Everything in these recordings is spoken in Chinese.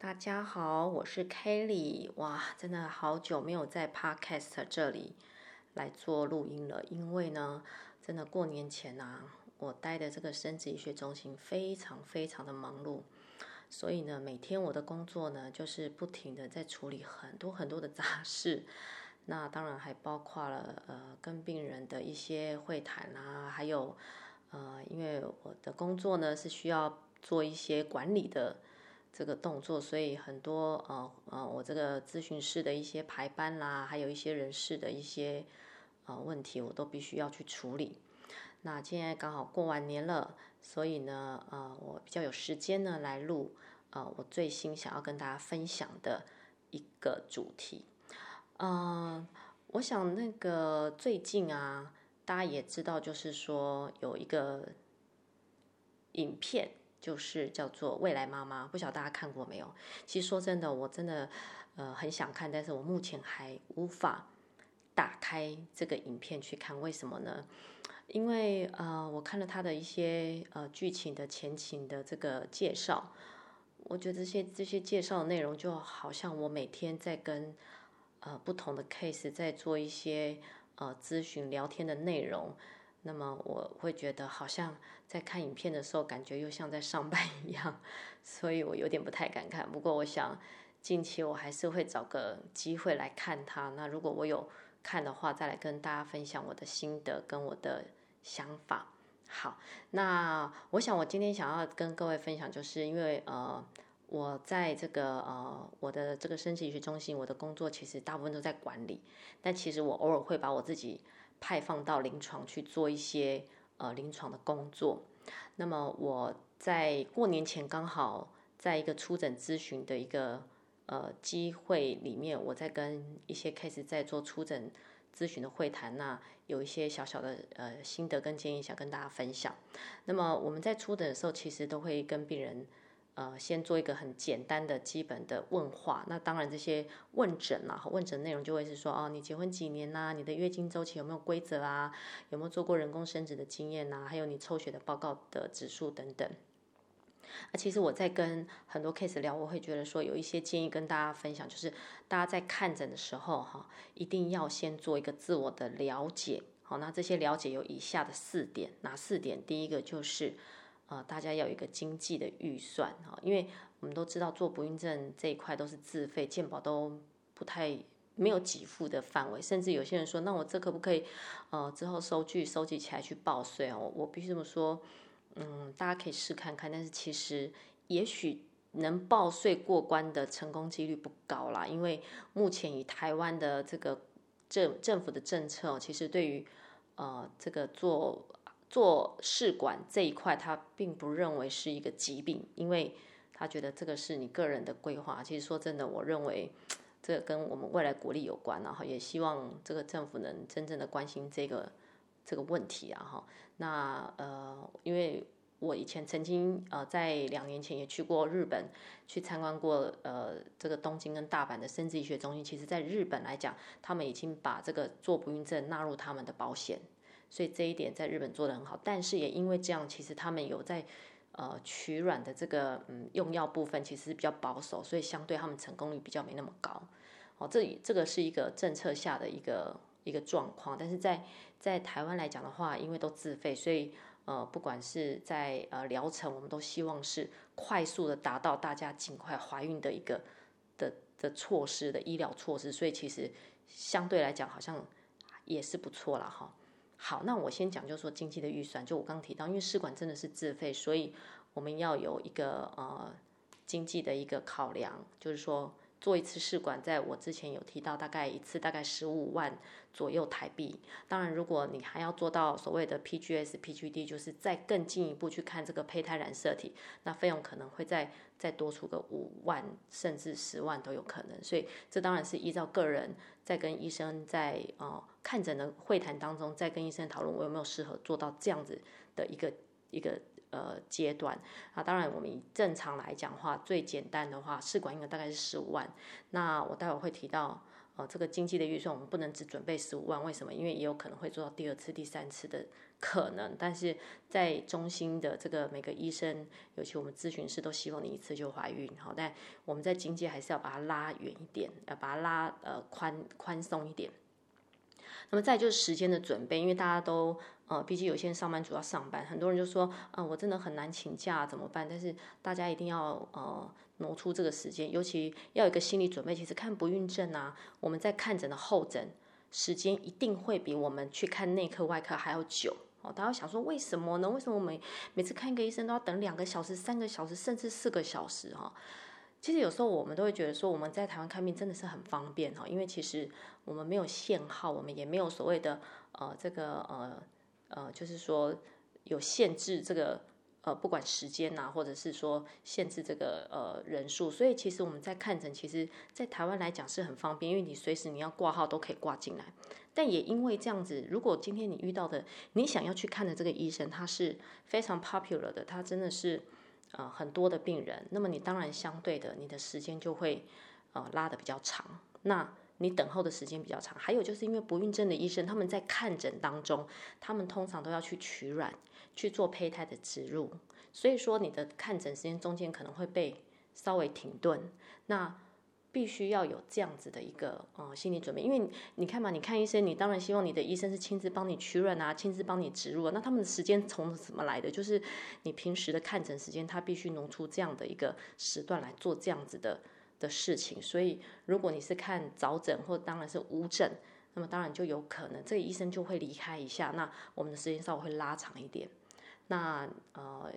大家好，我是 Kelly。哇，真的好久没有在 Podcast 这里来做录音了，因为呢，真的过年前啊，我待的这个生殖医学中心非常非常的忙碌，所以呢，每天我的工作呢，就是不停的在处理很多很多的杂事。那当然还包括了呃，跟病人的一些会谈啊，还有呃，因为我的工作呢是需要做一些管理的。这个动作，所以很多呃呃，我这个咨询室的一些排班啦，还有一些人事的一些呃问题，我都必须要去处理。那现在刚好过完年了，所以呢，呃，我比较有时间呢来录呃我最新想要跟大家分享的一个主题。嗯、我想那个最近啊，大家也知道，就是说有一个影片。就是叫做未来妈妈，不晓得大家看过没有？其实说真的，我真的呃很想看，但是我目前还无法打开这个影片去看。为什么呢？因为呃我看了他的一些呃剧情的前情的这个介绍，我觉得这些这些介绍的内容就好像我每天在跟呃不同的 case 在做一些呃咨询聊天的内容。那么我会觉得好像在看影片的时候，感觉又像在上班一样，所以我有点不太敢看。不过我想近期我还是会找个机会来看它。那如果我有看的话，再来跟大家分享我的心得跟我的想法。好，那我想我今天想要跟各位分享，就是因为呃我在这个呃我的这个生殖医学中心，我的工作其实大部分都在管理，但其实我偶尔会把我自己。派放到临床去做一些呃临床的工作。那么我在过年前刚好在一个初诊咨询的一个呃机会里面，我在跟一些 case 在做初诊咨询的会谈，那有一些小小的呃心得跟建议想跟大家分享。那么我们在初诊的时候，其实都会跟病人。呃，先做一个很简单的基本的问话。那当然，这些问诊啊，问诊内容就会是说，哦，你结婚几年呐？你的月经周期有没有规则啊？有没有做过人工生殖的经验呐？还有你抽血的报告的指数等等。那，其实我在跟很多 case 聊，我会觉得说有一些建议跟大家分享，就是大家在看诊的时候哈，一定要先做一个自我的了解。好，那这些了解有以下的四点，哪四点？第一个就是。呃，大家要有一个经济的预算哈，因为我们都知道做不孕症这一块都是自费，健保都不太没有给付的范围，甚至有些人说，那我这可不可以呃之后收据收集起来去报税哦？我必须这么说，嗯，大家可以试看看，但是其实也许能报税过关的成功几率不高啦，因为目前以台湾的这个政政府的政策，其实对于呃这个做。做试管这一块，他并不认为是一个疾病，因为他觉得这个是你个人的规划。其实说真的，我认为这跟我们未来国力有关，然后也希望这个政府能真正的关心这个这个问题啊哈。那呃，因为我以前曾经呃在两年前也去过日本，去参观过呃这个东京跟大阪的生殖医学中心。其实，在日本来讲，他们已经把这个做不孕症纳入他们的保险。所以这一点在日本做的很好，但是也因为这样，其实他们有在呃取卵的这个嗯用药部分其实比较保守，所以相对他们成功率比较没那么高。哦，这这个是一个政策下的一个一个状况，但是在在台湾来讲的话，因为都自费，所以呃不管是在呃疗程，我们都希望是快速的达到大家尽快怀孕的一个的的措施的医疗措施，所以其实相对来讲好像也是不错了哈。好，那我先讲，就是说经济的预算，就我刚刚提到，因为试管真的是自费，所以我们要有一个呃经济的一个考量，就是说。做一次试管，在我之前有提到，大概一次大概十五万左右台币。当然，如果你还要做到所谓的 PGS、PGD，就是再更进一步去看这个胚胎染色体，那费用可能会再再多出个五万甚至十万都有可能。所以，这当然是依照个人在跟医生在呃看诊的会谈当中，再跟医生讨论我有没有适合做到这样子的一个一个。呃，阶段啊，当然我们以正常来讲的话，最简单的话，试管婴儿大概是十五万。那我待会会提到，呃，这个经济的预算我们不能只准备十五万，为什么？因为也有可能会做到第二次、第三次的可能。但是在中心的这个每个医生，尤其我们咨询师都希望你一次就怀孕，好，但我们在经济还是要把它拉远一点，要把它拉呃宽宽松一点。那么再就是时间的准备，因为大家都呃，毕竟有些人上班族要上班，很多人就说，啊、我真的很难请假怎么办？但是大家一定要呃。挪出这个时间，尤其要有一个心理准备。其实看不孕症啊，我们在看诊的候诊时间一定会比我们去看内科、外科还要久。哦，大家想说为什么呢？为什么我们每次看一个医生都要等两个小时、三个小时，甚至四个小时？哈，其实有时候我们都会觉得说，我们在台湾看病真的是很方便哈，因为其实我们没有限号，我们也没有所谓的呃这个呃呃，就是说有限制这个。呃，不管时间呐、啊，或者是说限制这个呃人数，所以其实我们在看诊，其实，在台湾来讲是很方便，因为你随时你要挂号都可以挂进来。但也因为这样子，如果今天你遇到的你想要去看的这个医生，他是非常 popular 的，他真的是呃很多的病人，那么你当然相对的你的时间就会呃拉得比较长。那你等候的时间比较长，还有就是因为不孕症的医生，他们在看诊当中，他们通常都要去取卵，去做胚胎的植入，所以说你的看诊时间中间可能会被稍微停顿，那必须要有这样子的一个呃心理准备，因为你看嘛，你看医生，你当然希望你的医生是亲自帮你取卵啊，亲自帮你植入，那他们的时间从什么来的？就是你平时的看诊时间，他必须挪出这样的一个时段来做这样子的。的事情，所以如果你是看早诊或当然是无诊，那么当然就有可能这个医生就会离开一下，那我们的时间稍微会拉长一点。那呃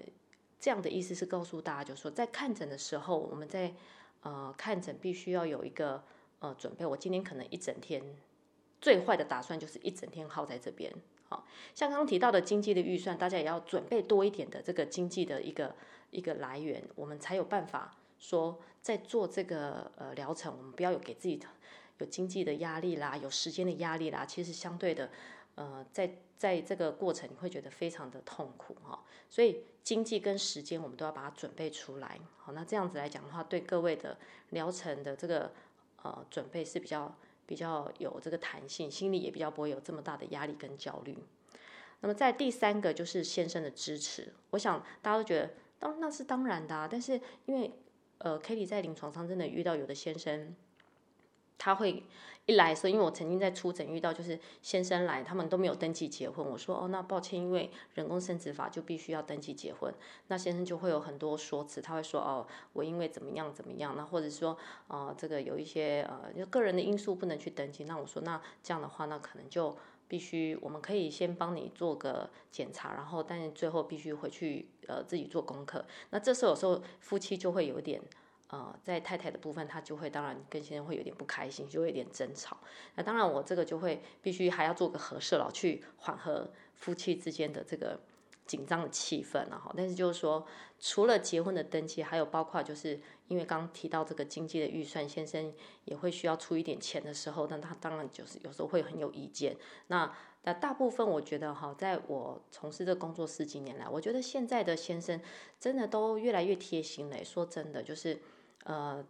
这样的意思是告诉大家，就是说在看诊的时候，我们在呃看诊必须要有一个呃准备。我今天可能一整天，最坏的打算就是一整天耗在这边。好，像刚刚提到的经济的预算，大家也要准备多一点的这个经济的一个一个来源，我们才有办法。说在做这个呃疗程，我们不要有给自己的有经济的压力啦，有时间的压力啦。其实相对的，呃，在在这个过程你会觉得非常的痛苦哈。所以经济跟时间我们都要把它准备出来。好，那这样子来讲的话，对各位的疗程的这个呃准备是比较比较有这个弹性，心里也比较不会有这么大的压力跟焦虑。那么在第三个就是先生的支持，我想大家都觉得当那是当然的啊，但是因为呃，Kelly 在临床上真的遇到有的先生，他会一来说，因为我曾经在出诊遇到，就是先生来，他们都没有登记结婚。我说哦，那抱歉，因为人工生殖法就必须要登记结婚。那先生就会有很多说辞，他会说哦，我因为怎么样怎么样，那或者说呃，这个有一些呃，就个人的因素不能去登记。那我说那这样的话，那可能就。必须，我们可以先帮你做个检查，然后，但是最后必须回去呃自己做功课。那这时候有时候夫妻就会有点呃，在太太的部分，他就会当然跟先生会有点不开心，就会有点争吵。那当然我这个就会必须还要做个和事佬，去缓和夫妻之间的这个。紧张的气氛啊，哈，但是就是说，除了结婚的登记，还有包括就是因为刚提到这个经济的预算，先生也会需要出一点钱的时候，那他当然就是有时候会很有意见。那那大部分我觉得哈，在我从事这工作十几年来，我觉得现在的先生真的都越来越贴心了。说真的，就是呃，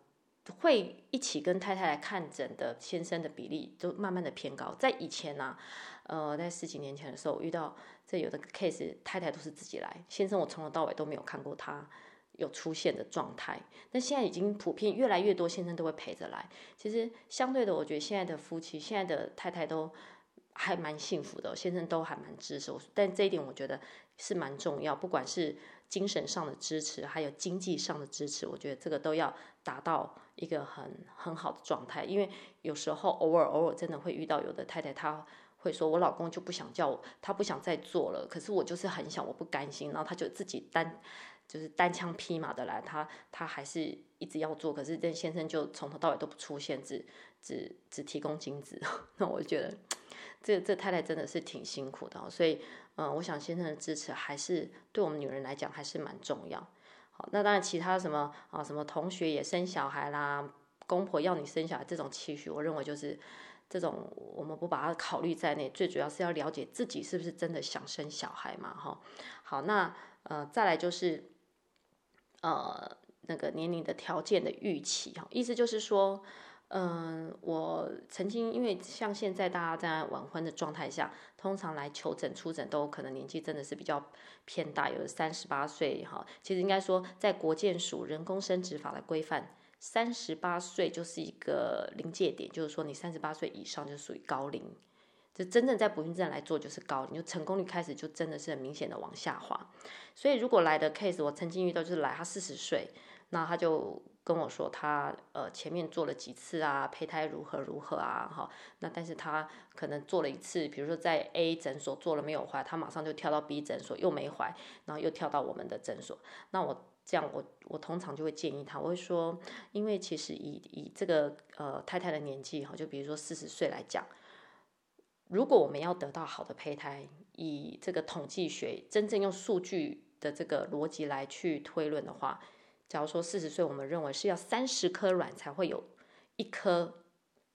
会一起跟太太来看诊的先生的比例都慢慢的偏高。在以前呢、啊，呃，在十几年前的时候，我遇到。这有的 case 太太都是自己来，先生我从头到尾都没有看过他有出现的状态。那现在已经普遍越来越多先生都会陪着来。其实相对的，我觉得现在的夫妻、现在的太太都还蛮幸福的，先生都还蛮支持我。但这一点我觉得是蛮重要，不管是精神上的支持，还有经济上的支持，我觉得这个都要达到一个很很好的状态。因为有时候偶尔偶尔真的会遇到有的太太她。会说，我老公就不想叫我，他不想再做了。可是我就是很想，我不甘心，然后他就自己单，就是单枪匹马的来，他他还是一直要做。可是这先生就从头到尾都不出现，只只只提供精子。那我就觉得这这太太真的是挺辛苦的。所以，嗯、我想先生的支持还是对我们女人来讲还是蛮重要。好，那当然其他什么啊，什么同学也生小孩啦，公婆要你生小孩这种期许，我认为就是。这种我们不把它考虑在内，最主要是要了解自己是不是真的想生小孩嘛，哈。好，那呃再来就是呃那个年龄的条件的预期哈，意思就是说嗯，我曾经因为像现在大家在晚婚的状态下，通常来求诊出诊都可能年纪真的是比较偏大，有三十八岁哈。其实应该说，在国健署人工生殖法的规范，三十八岁就是一个临界点，就是说你三十八岁以上就属于高龄。就真正在不孕症来做就是高你，就成功率开始就真的是很明显的往下滑。所以如果来的 case，我曾经遇到就是来他四十岁，那他就跟我说他呃前面做了几次啊，胚胎如何如何啊，哈，那但是他可能做了一次，比如说在 A 诊所做了没有怀，他马上就跳到 B 诊所又没怀，然后又跳到我们的诊所。那我这样我我通常就会建议他，我会说，因为其实以以这个呃太太的年纪哈，就比如说四十岁来讲。如果我们要得到好的胚胎，以这个统计学真正用数据的这个逻辑来去推论的话，假如说四十岁，我们认为是要三十颗卵才会有一颗，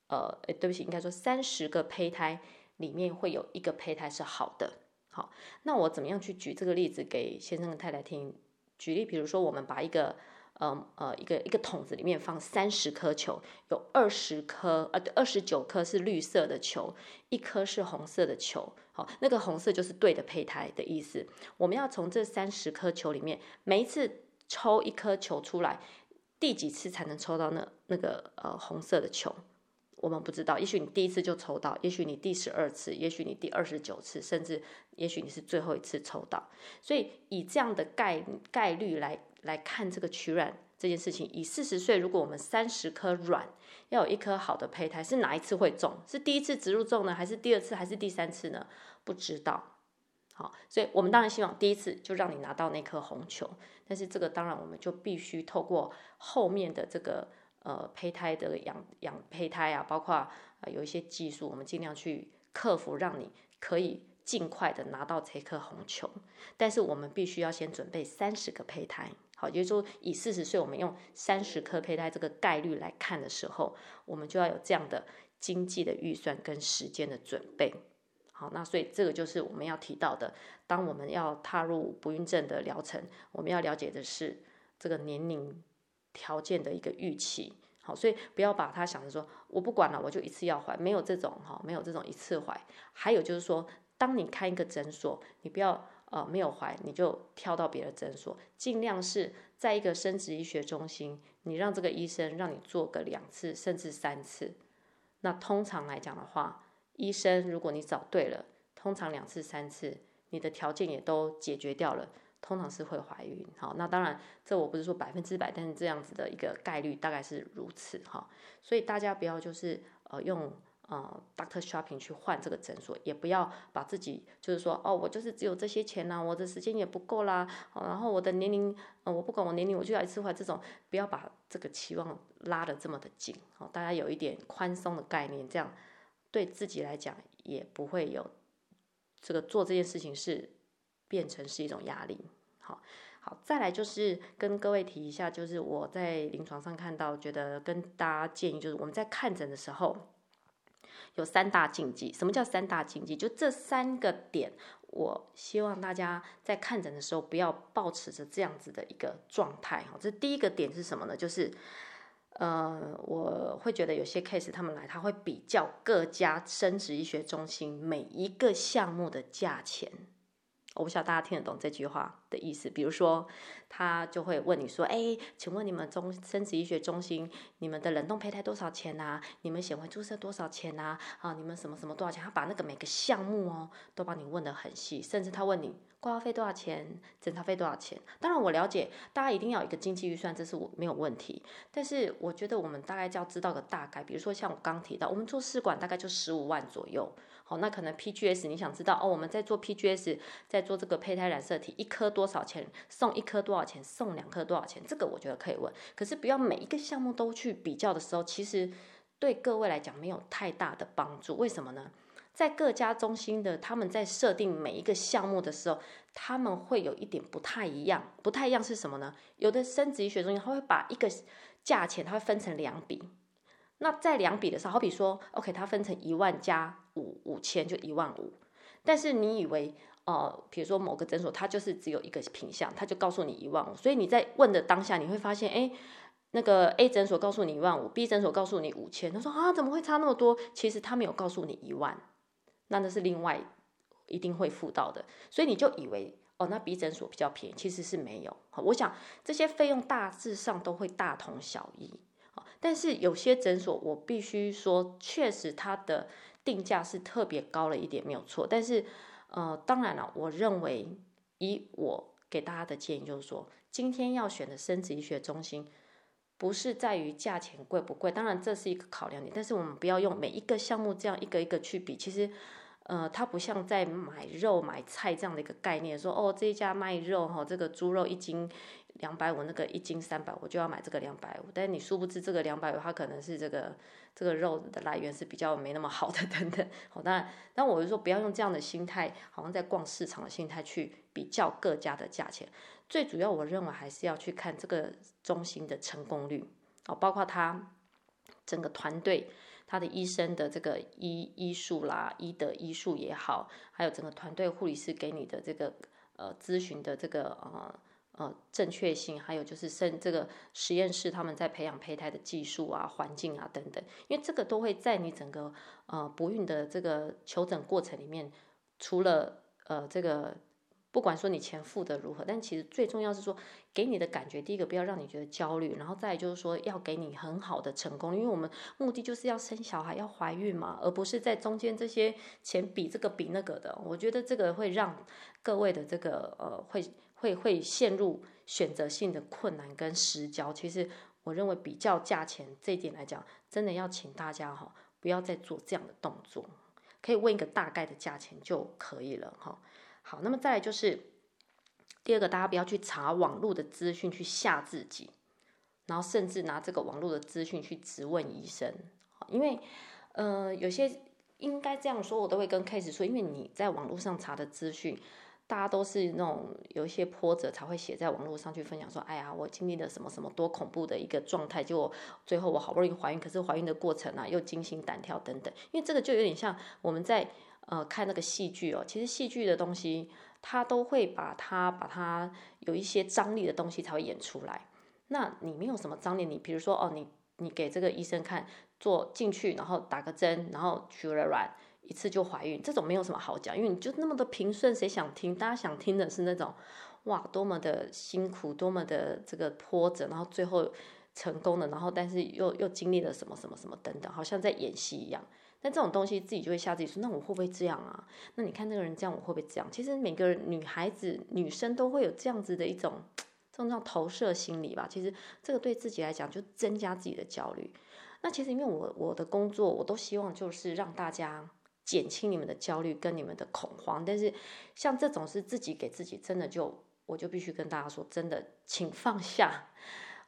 呃，对不起，应该说三十个胚胎里面会有一个胚胎是好的。好，那我怎么样去举这个例子给先生跟太太听？举例，比如说我们把一个。呃呃，一个一个桶子里面放三十颗球，有二十颗呃，二十九颗是绿色的球，一颗是红色的球。好，那个红色就是对的胚胎的意思。我们要从这三十颗球里面，每一次抽一颗球出来，第几次才能抽到那那个呃红色的球？我们不知道。也许你第一次就抽到，也许你第十二次，也许你第二十九次，甚至也许你是最后一次抽到。所以以这样的概概率来。来看这个取卵这件事情，以四十岁，如果我们三十颗卵要有一颗好的胚胎，是哪一次会中？是第一次植入中呢，还是第二次，还是第三次呢？不知道。好，所以我们当然希望第一次就让你拿到那颗红球，但是这个当然我们就必须透过后面的这个呃胚胎的养养胚胎啊，包括、有一些技术，我们尽量去克服，让你可以尽快的拿到这颗红球。但是我们必须要先准备三十个胚胎。好，也就是说，以四十岁我们用三十颗胚胎这个概率来看的时候，我们就要有这样的经济的预算跟时间的准备。好，那所以这个就是我们要提到的，当我们要踏入不孕症的疗程，我们要了解的是这个年龄条件的一个预期。好，所以不要把它想着说我不管了，我就一次要怀，没有这种哈，没有这种一次怀。还有就是说，当你开一个诊所，你不要。呃，没有怀你就跳到别的诊所，尽量是在一个生殖医学中心，你让这个医生让你做个两次甚至三次。那通常来讲的话，医生如果你找对了，通常两次三次，你的条件也都解决掉了，通常是会怀孕。好，那当然这我不是说百分之百，但是这样子的一个概率大概是如此哈。所以大家不要就是呃用。呃，Doctor Shopping 去换这个诊所，也不要把自己就是说，哦，我就是只有这些钱呐、啊，我的时间也不够啦，哦、然后我的年龄，呃，我不管我年龄，我就要一次换这种，不要把这个期望拉得这么的紧，哦，大家有一点宽松的概念，这样对自己来讲也不会有这个做这件事情是变成是一种压力，好，好，再来就是跟各位提一下，就是我在临床上看到，觉得跟大家建议，就是我们在看诊的时候。有三大禁忌，什么叫三大禁忌？就这三个点，我希望大家在看诊的时候不要保持着这样子的一个状态哈。这第一个点是什么呢？就是，呃，我会觉得有些 case 他们来，他会比较各家生殖医学中心每一个项目的价钱。我不晓得大家听得懂这句话的意思。比如说，他就会问你说：“哎，请问你们中生殖医学中心，你们的冷冻胚胎多少钱呐？你们显微注射多少钱呐？啊，你们什么什么多少钱？”他把那个每个项目哦，都帮你问得很细，甚至他问你挂号费多少钱，检查费多少钱。当然，我了解大家一定要有一个经济预算，这是我没有问题。但是，我觉得我们大概就要知道个大概。比如说，像我刚提到，我们做试管大概就十五万左右。好，那可能 PGS 你想知道哦？我们在做 PGS，在做这个胚胎染色体，一颗多少钱？送一颗多少钱？送两颗多少钱？这个我觉得可以问。可是不要每一个项目都去比较的时候，其实对各位来讲没有太大的帮助。为什么呢？在各家中心的他们在设定每一个项目的时候，他们会有一点不太一样。不太一样是什么呢？有的生殖医学中心他会把一个价钱，他会分成两笔。那在两笔的时候，好比说，OK，它分成一万加五五千，就一万五。但是你以为，呃，比如说某个诊所，它就是只有一个品项，它就告诉你一万五。所以你在问的当下，你会发现，哎，那个 A 诊所告诉你一万五，B 诊所告诉你五千，他说啊，怎么会差那么多？其实他没有告诉你一万，那那是另外一定会付到的，所以你就以为哦，那 B 诊所比较便宜，其实是没有。我想这些费用大致上都会大同小异，但是有些诊所我必须说，确实它的定价是特别高了一点，没有错。但是呃，当然了，我认为以我给大家的建议就是说，今天要选的生殖医学中心。不是在于价钱贵不贵，当然这是一个考量点，但是我们不要用每一个项目这样一个一个去比。其实，呃，它不像在买肉买菜这样的一个概念，说哦这一家卖肉哈，这个猪肉一斤两百五，那个一斤三百，我就要买这个两百五。但你殊不知这个两百五，它可能是这个这个肉的来源是比较没那么好的 等等。好，当然，但我就说不要用这样的心态，好像在逛市场的心态去比较各家的价钱。最主要，我认为还是要去看这个中心的成功率哦，包括他整个团队，他的医生的这个医医术啦，医的医术也好，还有整个团队护理师给你的这个呃咨询的这个呃呃正确性，还有就是生这个实验室他们在培养胚胎的技术啊、环境啊等等，因为这个都会在你整个呃不孕的这个求诊过程里面，除了呃这个。不管说你钱付的如何，但其实最重要是说，给你的感觉，第一个不要让你觉得焦虑，然后再就是说要给你很好的成功，因为我们目的就是要生小孩，要怀孕嘛，而不是在中间这些钱比这个比那个的。我觉得这个会让各位的这个呃会会会陷入选择性的困难跟失焦。其实我认为比较价钱这一点来讲，真的要请大家哈，不要再做这样的动作，可以问一个大概的价钱就可以了哈。好，那么再来就是第二个，大家不要去查网络的资讯去吓自己，然后甚至拿这个网络的资讯去质问医生，因为呃有些应该这样说，我都会跟 case 说，因为你在网络上查的资讯，大家都是那种有一些波折才会写在网络上去分享说，哎呀，我经历了什么什么多恐怖的一个状态，就最后我好不容易怀孕，可是怀孕的过程啊又惊心胆跳等等，因为这个就有点像我们在。呃，看那个戏剧哦，其实戏剧的东西，它都会把它把它有一些张力的东西才会演出来。那你没有什么张力，你比如说哦，你你给这个医生看，做进去，然后打个针，然后取了卵，一次就怀孕，这种没有什么好讲，因为你就那么的平顺，谁想听？大家想听的是那种，哇，多么的辛苦，多么的这个波折，然后最后成功了，然后但是又又经历了什么什么什么等等，好像在演戏一样。那这种东西自己就会吓自己说，那我会不会这样啊？那你看那个人这样，我会不会这样？其实每个女孩子、女生都会有这样子的一种这种叫投射心理吧。其实这个对自己来讲就增加自己的焦虑。那其实因为我我的工作，我都希望就是让大家减轻你们的焦虑跟你们的恐慌。但是像这种是自己给自己，真的就我就必须跟大家说，真的，请放下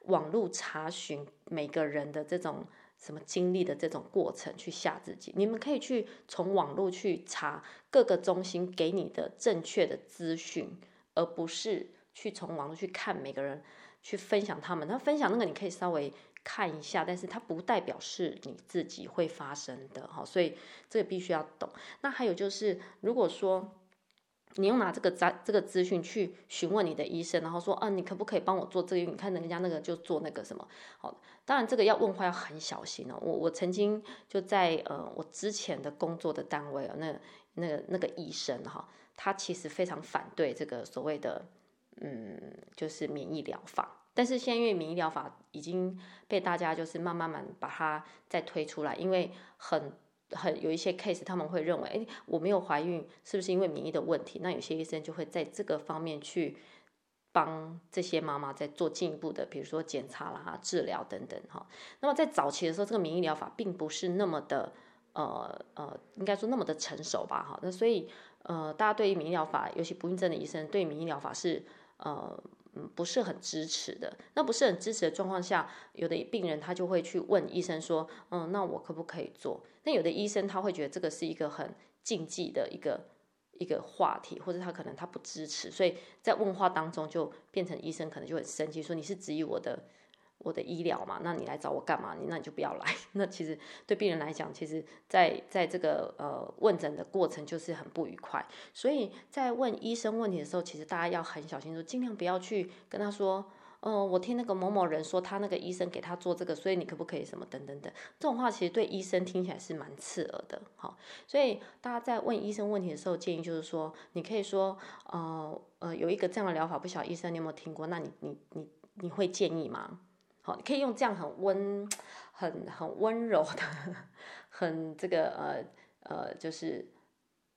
网络查询每个人的这种。什么经历的这种过程去吓自己？你们可以去从网络去查各个中心给你的正确的资讯，而不是去从网络去看每个人去分享他们。那分享那个你可以稍微看一下，但是它不代表是你自己会发生的哈，所以这个必须要懂。那还有就是，如果说。你用拿这个资这个资讯去询问你的医生，然后说，啊，你可不可以帮我做这个？你看人家那个就做那个什么，好，当然这个要问话要很小心哦。我我曾经就在呃我之前的工作的单位啊，那那个那个医生哈，他其实非常反对这个所谓的嗯就是免疫疗法，但是现在因为免疫疗法已经被大家就是慢慢慢把它再推出来，因为很。很有一些 case，他们会认为，哎，我没有怀孕，是不是因为免疫的问题？那有些医生就会在这个方面去帮这些妈妈在做进一步的，比如说检查啦、治疗等等哈。那么在早期的时候，这个免疫疗法并不是那么的，呃呃，应该说那么的成熟吧哈。那所以，呃，大家对于免疫疗法，尤其不孕症的医生，对免疫疗法是，呃。不是很支持的。那不是很支持的状况下，有的病人他就会去问医生说：“嗯，那我可不可以做？”那有的医生他会觉得这个是一个很禁忌的一个一个话题，或者他可能他不支持，所以在问话当中就变成医生可能就很生气，说：“你是质疑我的。”我的医疗嘛，那你来找我干嘛？你那你就不要来。那其实对病人来讲，其实在在这个呃问诊的过程就是很不愉快。所以在问医生问题的时候，其实大家要很小心，说尽量不要去跟他说，哦，我听那个某某人说他那个医生给他做这个，所以你可不可以什么等等等，这种话其实对医生听起来是蛮刺耳的，好，所以大家在问医生问题的时候，建议就是说，你可以说，呃呃，有一个这样的疗法，不晓得医生你有没有听过？那你你你你会建议吗？好，你可以用这样很温、很很温柔的、很这个呃呃，就是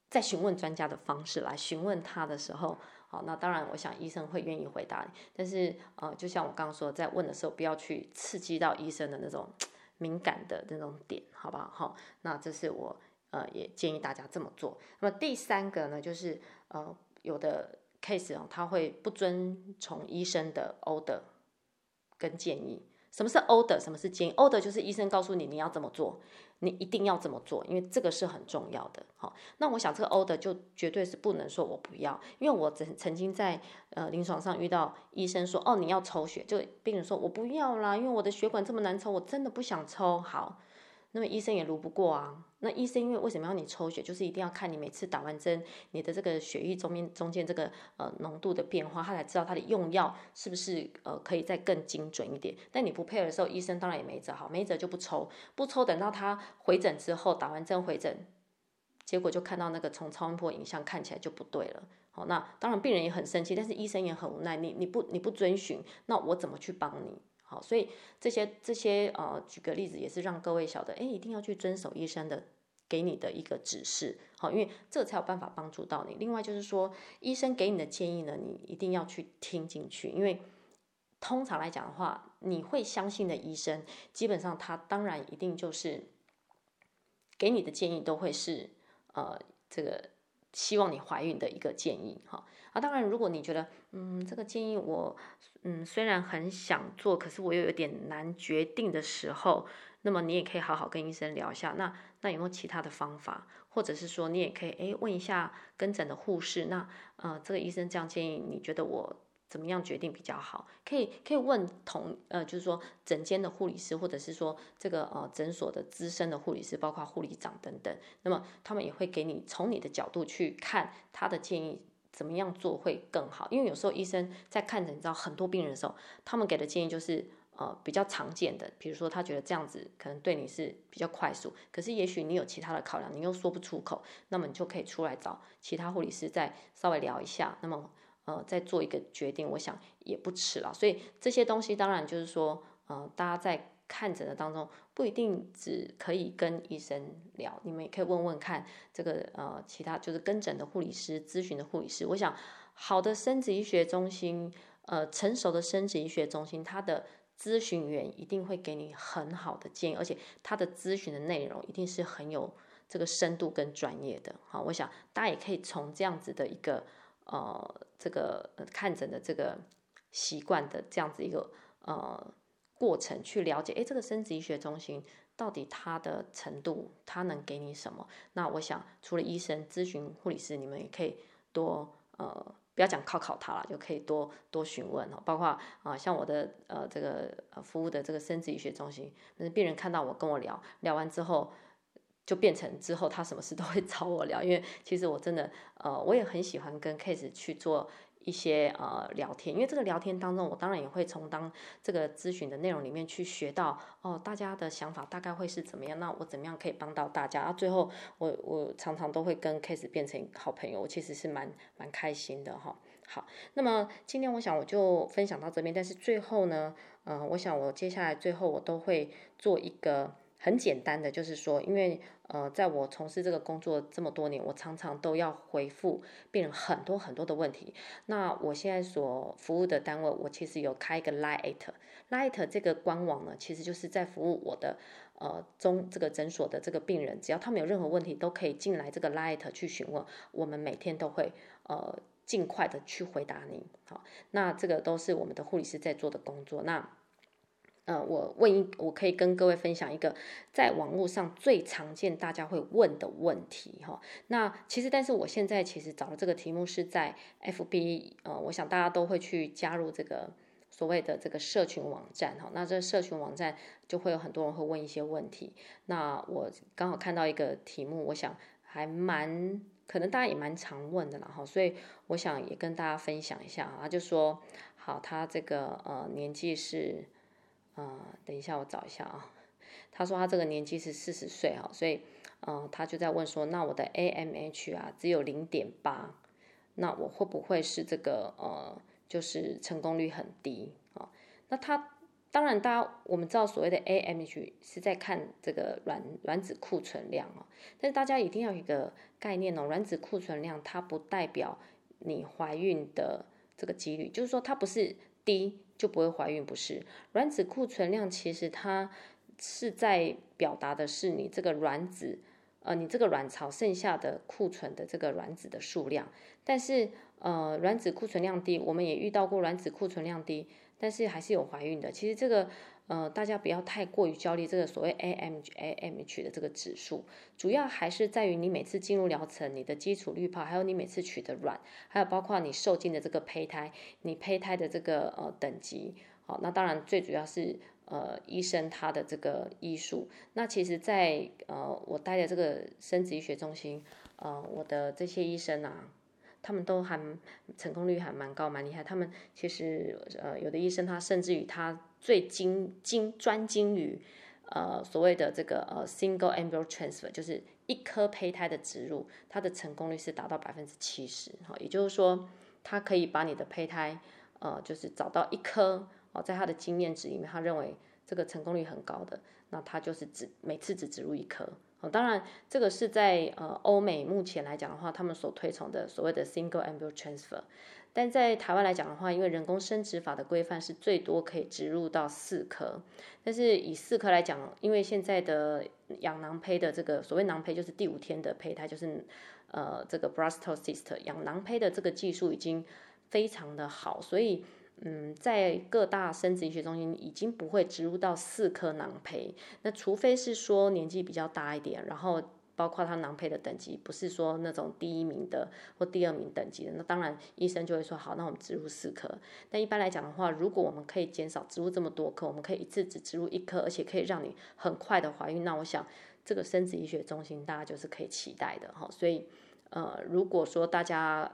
在询问专家的方式来询问他的时候。好，那当然，我想医生会愿意回答你。但是，呃，就像我刚刚说，在问的时候，不要去刺激到医生的那种敏感的那种点，好不好？好，那这是我呃也建议大家这么做。那么第三个呢，就是呃有的 case 哦，他会不遵从医生的 order 跟建议。什么是 order？什么是建议？order 就是医生告诉你你要怎么做。你一定要怎么做，因为这个是很重要的。好，那我想这个 order 就绝对是不能说我不要，因为我曾曾经在呃临床上遇到医生说，哦，你要抽血，就病人说我不要啦，因为我的血管这么难抽，我真的不想抽。好。那么医生也撸不过啊。那医生因为为什么要你抽血？就是一定要看你每次打完针，你的这个血液中面中间这个呃浓度的变化，他才知道他的用药是不是呃可以再更精准一点。但你不配合的时候，医生当然也没辙，好，没辙就不抽，不抽等到他回诊之后打完针回诊，结果就看到那个从超音波影像看起来就不对了。好，那当然病人也很生气，但是医生也很无奈。你你不你不遵循，那我怎么去帮你？好，所以这些这些呃，举个例子，也是让各位晓得，哎，一定要去遵守医生的给你的一个指示，好，因为这才有办法帮助到你。另外就是说，医生给你的建议呢，你一定要去听进去，因为通常来讲的话，你会相信的医生，基本上他当然一定就是给你的建议都会是呃这个希望你怀孕的一个建议，哈。啊，当然，如果你觉得，嗯，这个建议我，嗯，虽然很想做，可是我又有点难决定的时候，那么你也可以好好跟医生聊一下。那那有没有其他的方法？或者是说，你也可以诶问一下跟诊的护士。那呃，这个医生这样建议，你觉得我怎么样决定比较好？可以可以问同呃，就是说诊间的护理师，或者是说这个呃诊所的资深的护理师，包括护理长等等。那么他们也会给你从你的角度去看他的建议。怎么样做会更好？因为有时候医生在看诊，你知道很多病人的时候，他们给的建议就是呃比较常见的，比如说他觉得这样子可能对你是比较快速，可是也许你有其他的考量，你又说不出口，那么你就可以出来找其他护理师再稍微聊一下，那么呃再做一个决定，我想也不迟了。所以这些东西当然就是说呃大家在。看诊的当中不一定只可以跟医生聊，你们也可以问问看这个呃其他就是跟诊的护理师、咨询的护理师。我想好的生殖医学中心，呃成熟的生殖医学中心，它的咨询员一定会给你很好的建议，而且他的咨询的内容一定是很有这个深度跟专业的。好，我想大家也可以从这样子的一个呃这个看诊的这个习惯的这样子一个呃。过程去了解，诶，这个生殖医学中心到底它的程度，它能给你什么？那我想，除了医生、咨询护理师，你们也可以多呃，不要讲考考他了，就可以多多询问哦。包括啊、像我的呃这个服务的这个生殖医学中心，那病人看到我跟我聊聊完之后，就变成之后他什么事都会 找我聊，因为其实我真的呃，我也很喜欢跟 case 去做。一些呃聊天，因为这个聊天当中，我当然也会从当这个咨询的内容里面去学到哦，大家的想法大概会是怎么样？那我怎么样可以帮到大家？啊，最后我我常常都会跟 case 变成好朋友，我其实是蛮蛮开心的哈。好，那么今天我想我就分享到这边，但是最后呢，嗯、呃，我想我接下来最后我都会做一个。很简单的，就是说，因为呃，在我从事这个工作这么多年，我常常都要回复病人很多很多的问题。那我现在所服务的单位，我其实有开一个 Lite，Lite 这个官网呢，其实就是在服务我的呃中这个诊所的这个病人，只要他们有任何问题，都可以进来这个 Lite 去询问，我们每天都会呃尽快的去回答您。好，那这个都是我们的护理师在做的工作。那呃，我问一，我可以跟各位分享一个在网络上最常见大家会问的问题哈。那其实，但是我现在其实找的这个题目是在 FB，呃，我想大家都会去加入这个所谓的这个社群网站哈。那这社群网站就会有很多人会问一些问题。那我刚好看到一个题目，我想还蛮可能大家也蛮常问的啦哈，所以我想也跟大家分享一下啊，就说好，他这个呃年纪是，呃，等一下我找一下啊。他说他这个年纪是四十岁哈，所以呃他就在问说，那我的 AMH 啊只有零点八，那我会不会是这个呃就是成功率很低啊？那他当然大家我们知道所谓的 AMH 是在看这个卵卵子库存量啊，但是大家一定要有一个概念哦，卵子库存量它不代表你怀孕的这个几率，就是说它不是低就不会怀孕，不是，卵子库存量其实它。是在表达的是你这个卵子，呃，你这个卵巢剩下的库存的这个卵子的数量。但是，呃，卵子库存量低，我们也遇到过卵子库存量低，但是还是有怀孕的。其实这个，呃，大家不要太过于焦虑这个所谓 am amh 的这个指数，主要还是在于你每次进入疗程，你的基础滤泡，还有你每次取的卵，还有包括你受精的这个胚胎，你胚胎的这个呃等级。好，那当然最主要是。呃，医生他的这个医术，那其实在，在呃我待的这个生殖医学中心，呃，我的这些医生啊，他们都还成功率还蛮高，蛮厉害。他们其实呃，有的医生他甚至于他最精精专精于呃所谓的这个呃 single embryo transfer，就是一颗胚胎的植入，它的成功率是达到百分之七十。哈，也就是说，他可以把你的胚胎呃，就是找到一颗。哦，在他的经验值里面，他认为这个成功率很高的，那他就是只每次只植入一颗。哦，当然这个是在呃欧美目前来讲的话，他们所推崇的所谓的 single embryo transfer。但在台湾来讲的话，因为人工生殖法的规范是最多可以植入到四颗，但是以四颗来讲，因为现在的养囊胚的这个所谓囊胚就是第五天的胚胎，就是呃这个 blastocyst 养囊胚的这个技术已经非常的好，所以。嗯，在各大生殖医学中心已经不会植入到四颗囊胚，那除非是说年纪比较大一点，然后包括他囊胚的等级不是说那种第一名的或第二名等级的，那当然医生就会说好，那我们植入四颗。但一般来讲的话，如果我们可以减少植入这么多颗，我们可以一次只植入一颗，而且可以让你很快的怀孕，那我想这个生殖医学中心大家就是可以期待的哈。所以呃，如果说大家。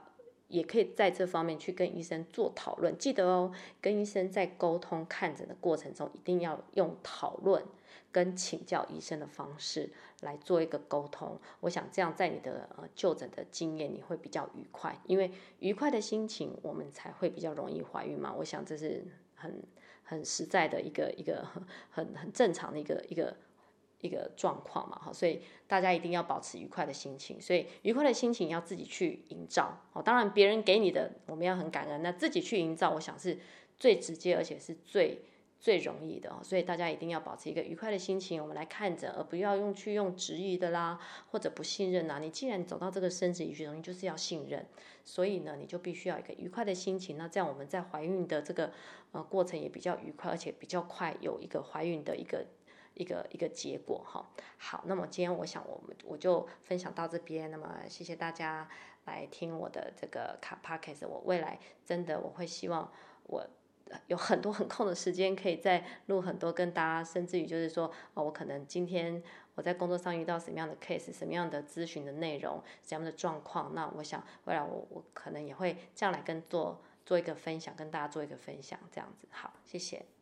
也可以在这方面去跟医生做讨论，记得哦，跟医生在沟通看诊的过程中，一定要用讨论跟请教医生的方式来做一个沟通。我想这样在你的呃就诊的经验你会比较愉快，因为愉快的心情我们才会比较容易怀孕嘛。我想这是很很实在的一个一个很很正常的一个一个。一个状况嘛，哈，所以大家一定要保持愉快的心情，所以愉快的心情要自己去营造，哦，当然别人给你的我们要很感恩，那自己去营造，我想是最直接而且是最最容易的，所以大家一定要保持一个愉快的心情，我们来看着，而不要用去用质疑的啦，或者不信任呐。你既然走到这个生殖医学中心，就是要信任，所以呢，你就必须要一个愉快的心情，那这样我们在怀孕的这个呃过程也比较愉快，而且比较快有一个怀孕的一个。一个一个结果哈，好，那么今天我想我们我就分享到这边，那么谢谢大家来听我的这个卡 p o c a s t 我未来真的我会希望我有很多很空的时间，可以再录很多跟大家，甚至于就是说，哦，我可能今天我在工作上遇到什么样的 case，什么样的咨询的内容，什么样的状况，那我想未来我我可能也会这样来跟做做一个分享，跟大家做一个分享，这样子，好，谢谢。